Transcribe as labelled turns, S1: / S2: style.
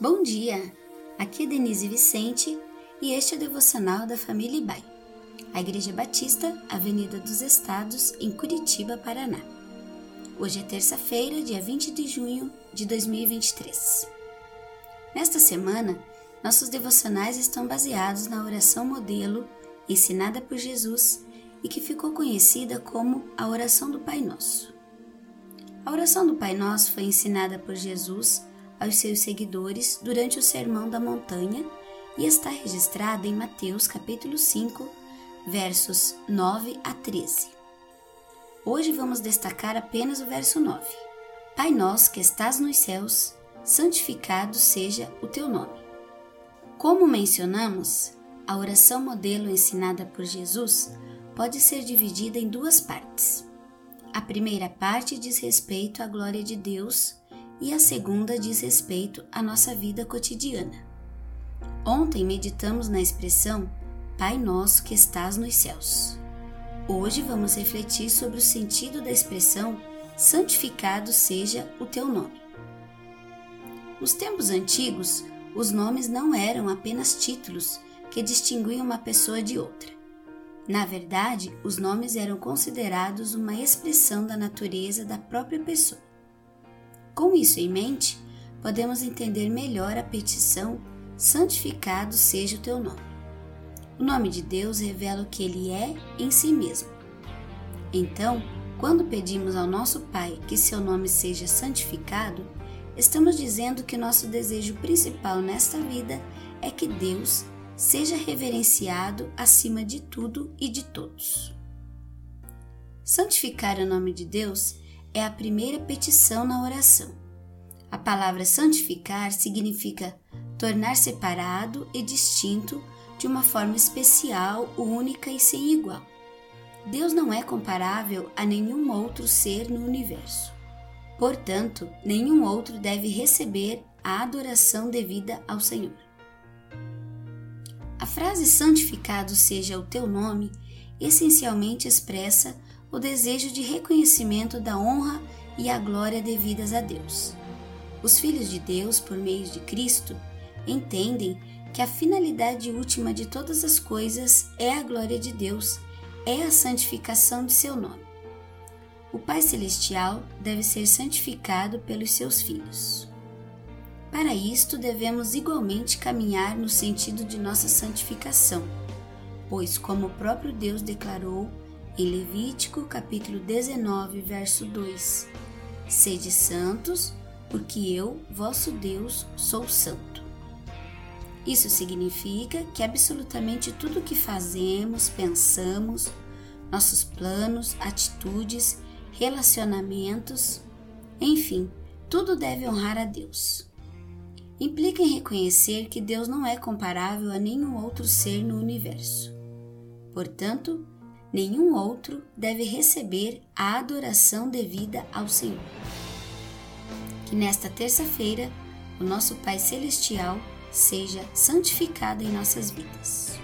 S1: Bom dia! Aqui é Denise Vicente e este é o devocional da família Ibai, a Igreja Batista, Avenida dos Estados, em Curitiba, Paraná. Hoje é terça-feira, dia 20 de junho de 2023. Nesta semana, nossos devocionais estão baseados na oração modelo ensinada por Jesus e que ficou conhecida como a oração do Pai Nosso. A oração do Pai Nosso foi ensinada por Jesus aos seus seguidores durante o Sermão da Montanha e está registrada em Mateus capítulo 5, versos 9 a 13. Hoje vamos destacar apenas o verso 9. Pai nosso que estás nos céus, santificado seja o teu nome. Como mencionamos, a oração modelo ensinada por Jesus pode ser dividida em duas partes. A primeira parte diz respeito à glória de Deus e a segunda diz respeito à nossa vida cotidiana. Ontem meditamos na expressão Pai Nosso que estás nos céus. Hoje vamos refletir sobre o sentido da expressão Santificado seja o teu nome. Nos tempos antigos, os nomes não eram apenas títulos que distinguiam uma pessoa de outra. Na verdade, os nomes eram considerados uma expressão da natureza da própria pessoa. Com isso em mente, podemos entender melhor a petição: santificado seja o teu nome. O nome de Deus revela o que ele é em si mesmo. Então, quando pedimos ao nosso Pai que seu nome seja santificado, estamos dizendo que nosso desejo principal nesta vida é que Deus seja reverenciado acima de tudo e de todos. Santificar o nome de Deus é a primeira petição na oração. A palavra santificar significa tornar separado e distinto de uma forma especial, única e sem igual. Deus não é comparável a nenhum outro ser no universo. Portanto, nenhum outro deve receber a adoração devida ao Senhor. A frase santificado seja o teu nome essencialmente expressa o desejo de reconhecimento da honra e a glória devidas a Deus. Os filhos de Deus, por meio de Cristo, entendem que a finalidade última de todas as coisas é a glória de Deus, é a santificação de seu nome. O Pai Celestial deve ser santificado pelos seus filhos. Para isto, devemos igualmente caminhar no sentido de nossa santificação, pois, como o próprio Deus declarou em Levítico capítulo 19, verso 2: Sede santos, porque eu, vosso Deus, sou santo. Isso significa que absolutamente tudo o que fazemos, pensamos, nossos planos, atitudes, relacionamentos, enfim, tudo deve honrar a Deus. Implica em reconhecer que Deus não é comparável a nenhum outro ser no universo. Portanto, nenhum outro deve receber a adoração devida ao Senhor. Que nesta terça-feira o nosso Pai Celestial seja santificado em nossas vidas.